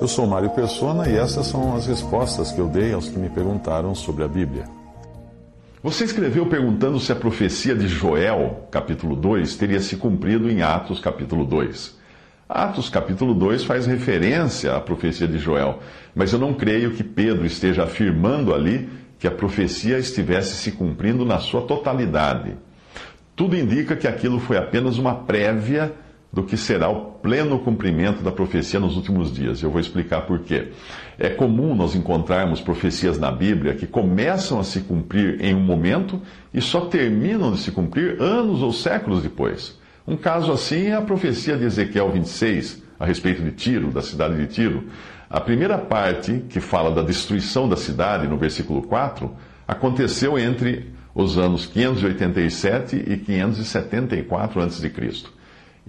Eu sou Mário Persona e essas são as respostas que eu dei aos que me perguntaram sobre a Bíblia. Você escreveu perguntando se a profecia de Joel, capítulo 2, teria se cumprido em Atos, capítulo 2. Atos, capítulo 2, faz referência à profecia de Joel, mas eu não creio que Pedro esteja afirmando ali que a profecia estivesse se cumprindo na sua totalidade. Tudo indica que aquilo foi apenas uma prévia do que será o pleno cumprimento da profecia nos últimos dias. Eu vou explicar por quê. É comum nós encontrarmos profecias na Bíblia que começam a se cumprir em um momento e só terminam de se cumprir anos ou séculos depois. Um caso assim é a profecia de Ezequiel 26, a respeito de Tiro, da cidade de Tiro. A primeira parte, que fala da destruição da cidade, no versículo 4, aconteceu entre os anos 587 e 574 a.C.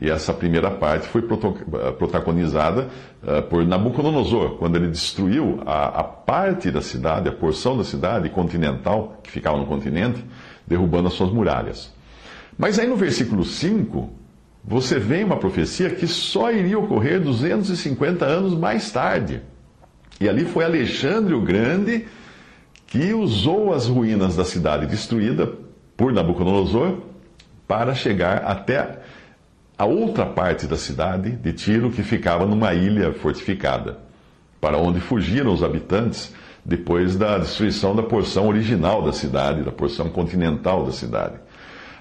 E essa primeira parte foi protagonizada uh, por Nabucodonosor, quando ele destruiu a, a, parte da cidade, a porção da cidade continental, que ficava no continente, derrubando as suas muralhas. Mas aí no versículo 5, você vê uma profecia que só iria ocorrer 250 anos mais tarde. E ali foi Alexandre o Grande que usou as ruínas da cidade destruída por Nabucodonosor para chegar até a outra parte da cidade de Tiro, que ficava numa ilha fortificada, para onde fugiram os habitantes depois da destruição da porção original da cidade, da porção continental da cidade.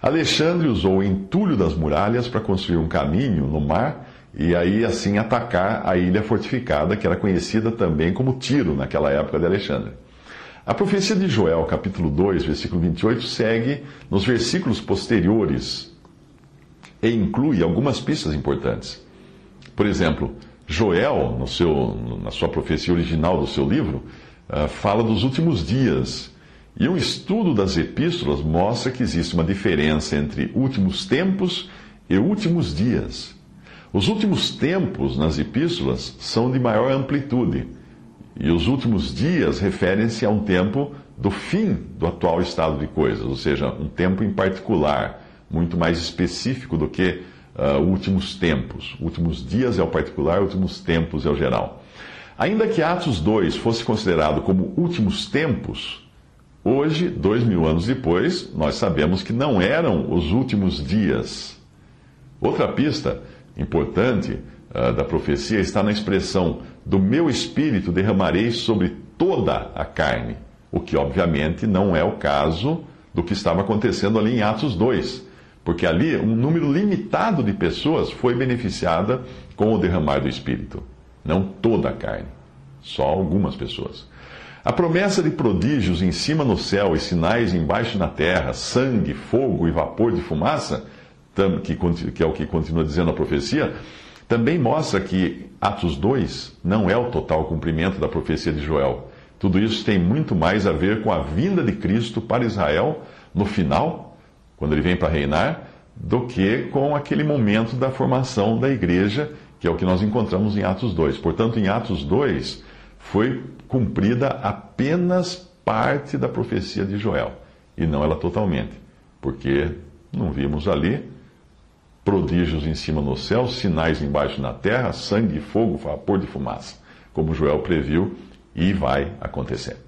Alexandre usou o entulho das muralhas para construir um caminho no mar e aí assim atacar a ilha fortificada, que era conhecida também como Tiro naquela época de Alexandre. A profecia de Joel, capítulo 2, versículo 28, segue nos versículos posteriores e inclui algumas pistas importantes. Por exemplo, Joel, no seu, na sua profecia original do seu livro, uh, fala dos últimos dias. E um estudo das epístolas mostra que existe uma diferença entre últimos tempos e últimos dias. Os últimos tempos nas epístolas são de maior amplitude, e os últimos dias referem-se a um tempo do fim do atual estado de coisas, ou seja, um tempo em particular muito mais específico do que uh, últimos tempos. Últimos dias é o particular, últimos tempos é o geral. Ainda que Atos 2 fosse considerado como últimos tempos, hoje, dois mil anos depois, nós sabemos que não eram os últimos dias. Outra pista importante uh, da profecia está na expressão: do meu espírito derramarei sobre toda a carne, o que obviamente não é o caso do que estava acontecendo ali em Atos 2 porque ali um número limitado de pessoas foi beneficiada com o derramar do Espírito. Não toda a carne, só algumas pessoas. A promessa de prodígios em cima no céu e sinais embaixo na terra, sangue, fogo e vapor de fumaça, que é o que continua dizendo a profecia, também mostra que Atos 2 não é o total cumprimento da profecia de Joel. Tudo isso tem muito mais a ver com a vinda de Cristo para Israel no final quando ele vem para reinar, do que com aquele momento da formação da igreja, que é o que nós encontramos em Atos 2. Portanto, em Atos 2 foi cumprida apenas parte da profecia de Joel, e não ela totalmente, porque não vimos ali prodígios em cima no céu, sinais embaixo na terra, sangue, fogo, vapor de fumaça, como Joel previu e vai acontecer.